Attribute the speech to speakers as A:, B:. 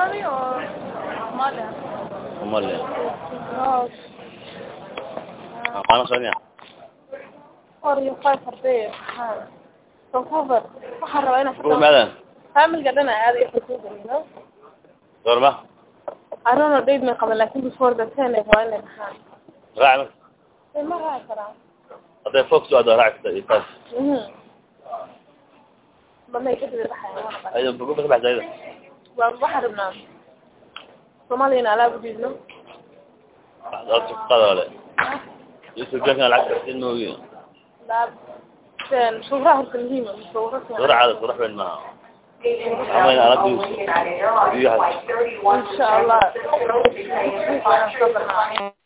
A: عربي امال ايه امال ايه انا سامع قريه قاي
B: فرديه ها تنفضل وحر انا حرام
A: ماذا هعمل قدنا هذه حدود هنا دور ما انا
B: من قبل لكن بصور ده ثاني هو انا راعي ما راعي ترى هذا فوق سؤال راعي تاس ما ما يقدر يضحي انا بقول بس بعد waan ku xaribnaa soomaaliyana alaab udiidno hadalka qadale yusujakan lacag kartin moogiyo shuuraha horta muhiima shuura caada shuurax weyn maaha amayna alaab biyaha insha allah